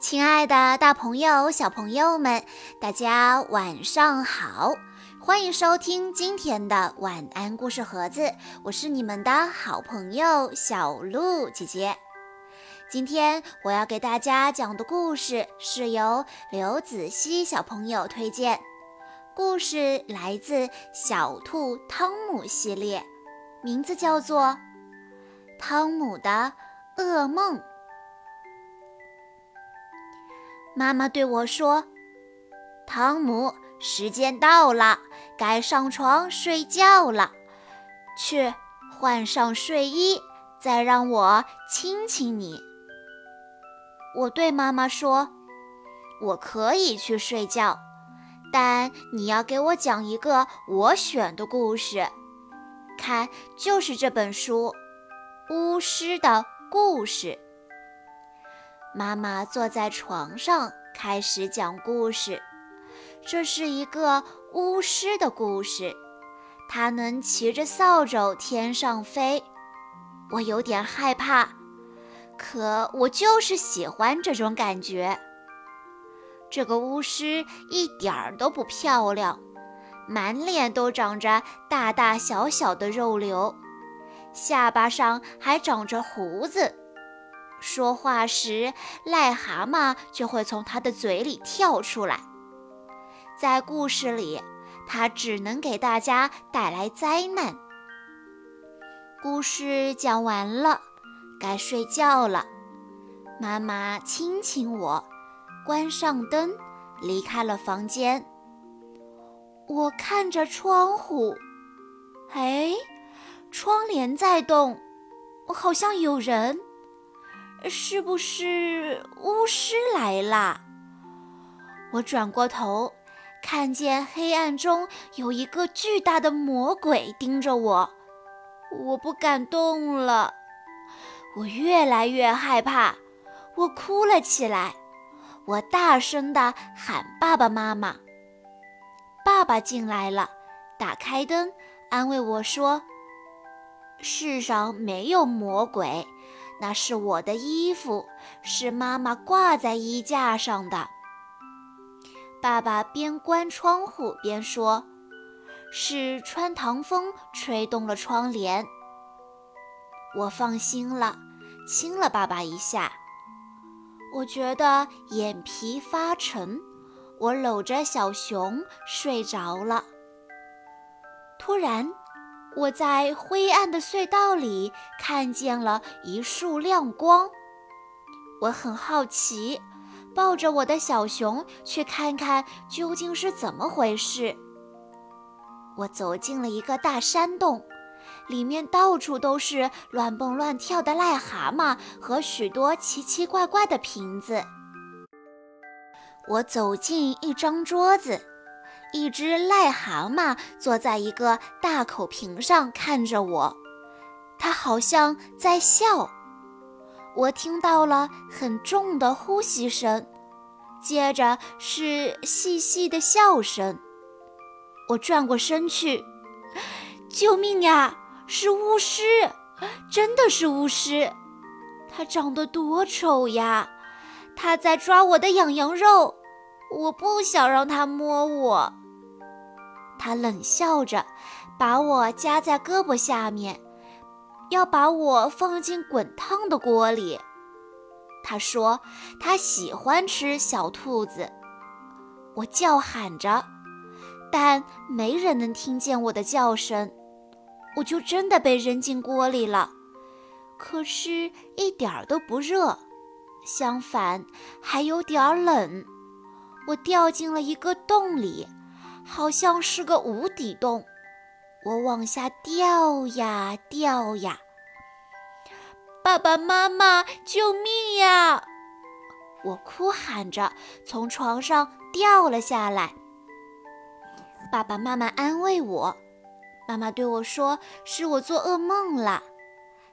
亲爱的，大朋友、小朋友们，大家晚上好！欢迎收听今天的晚安故事盒子，我是你们的好朋友小鹿姐姐。今天我要给大家讲的故事是由刘子熙小朋友推荐，故事来自《小兔汤姆》系列，名字叫做《汤姆的噩梦》。妈妈对我说：“汤姆，时间到了，该上床睡觉了。去换上睡衣，再让我亲亲你。”我对妈妈说：“我可以去睡觉，但你要给我讲一个我选的故事。看，就是这本书《巫师的故事》。”妈妈坐在床上，开始讲故事。这是一个巫师的故事，他能骑着扫帚天上飞。我有点害怕，可我就是喜欢这种感觉。这个巫师一点儿都不漂亮，满脸都长着大大小小的肉瘤，下巴上还长着胡子。说话时，癞蛤蟆就会从他的嘴里跳出来。在故事里，他只能给大家带来灾难。故事讲完了，该睡觉了。妈妈亲亲我，关上灯，离开了房间。我看着窗户，哎，窗帘在动，我好像有人。是不是巫师来啦？我转过头，看见黑暗中有一个巨大的魔鬼盯着我，我不敢动了。我越来越害怕，我哭了起来，我大声地喊爸爸妈妈。爸爸进来了，打开灯，安慰我说：“世上没有魔鬼。”那是我的衣服，是妈妈挂在衣架上的。爸爸边关窗户边说：“是穿堂风吹动了窗帘。”我放心了，亲了爸爸一下。我觉得眼皮发沉，我搂着小熊睡着了。突然。我在灰暗的隧道里看见了一束亮光，我很好奇，抱着我的小熊去看看究竟是怎么回事。我走进了一个大山洞，里面到处都是乱蹦乱跳的癞蛤蟆和许多奇奇怪怪的瓶子。我走进一张桌子。一只癞蛤蟆坐在一个大口瓶上看着我，它好像在笑。我听到了很重的呼吸声，接着是细细的笑声。我转过身去，救命呀！是巫师，真的是巫师。他长得多丑呀！他在抓我的痒痒肉，我不想让他摸我。他冷笑着，把我夹在胳膊下面，要把我放进滚烫的锅里。他说他喜欢吃小兔子。我叫喊着，但没人能听见我的叫声，我就真的被扔进锅里了。可是，一点儿都不热，相反，还有点冷。我掉进了一个洞里。好像是个无底洞，我往下掉呀掉呀。爸爸妈妈，救命呀！我哭喊着从床上掉了下来。爸爸妈妈安慰我，妈妈对我说：“是我做噩梦了。”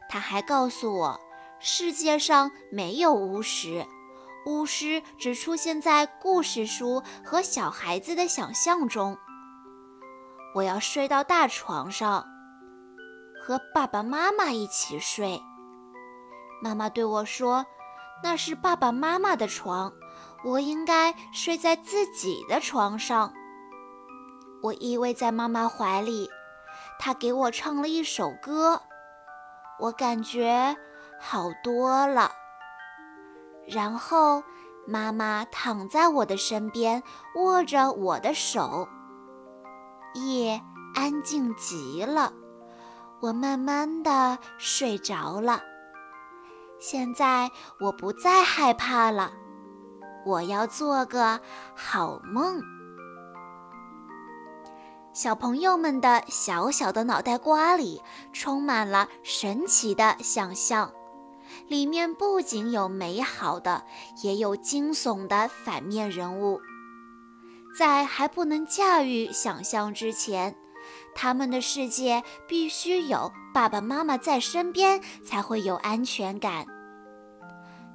他还告诉我，世界上没有巫师。巫师只出现在故事书和小孩子的想象中。我要睡到大床上，和爸爸妈妈一起睡。妈妈对我说：“那是爸爸妈妈的床，我应该睡在自己的床上。我依偎在妈妈怀里，她给我唱了一首歌，我感觉好多了。然后妈妈躺在我的身边，握着我的手。夜安静极了，我慢慢的睡着了。现在我不再害怕了，我要做个好梦。小朋友们的小小的脑袋瓜里充满了神奇的想象，里面不仅有美好的，也有惊悚的反面人物。在还不能驾驭想象之前，他们的世界必须有爸爸妈妈在身边才会有安全感。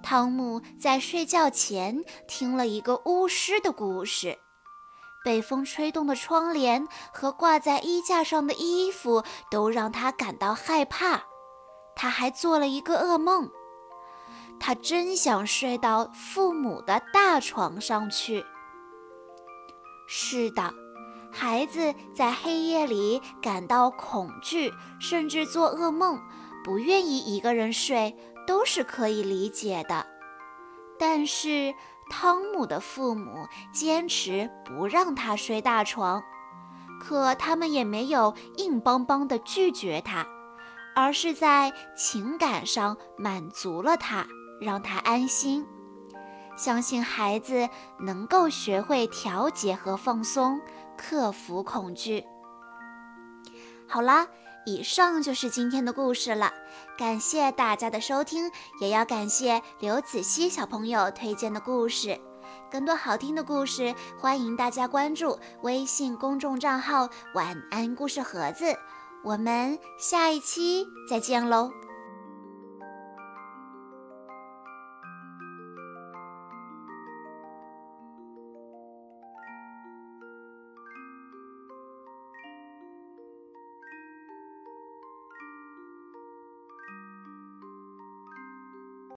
汤姆在睡觉前听了一个巫师的故事。被风吹动的窗帘和挂在衣架上的衣服都让他感到害怕。他还做了一个噩梦，他真想睡到父母的大床上去。是的，孩子在黑夜里感到恐惧，甚至做噩梦，不愿意一个人睡，都是可以理解的。但是。汤姆的父母坚持不让他睡大床，可他们也没有硬邦邦地拒绝他，而是在情感上满足了他，让他安心，相信孩子能够学会调节和放松，克服恐惧。好啦。以上就是今天的故事了，感谢大家的收听，也要感谢刘子熙小朋友推荐的故事。更多好听的故事，欢迎大家关注微信公众账号“晚安故事盒子”。我们下一期再见喽！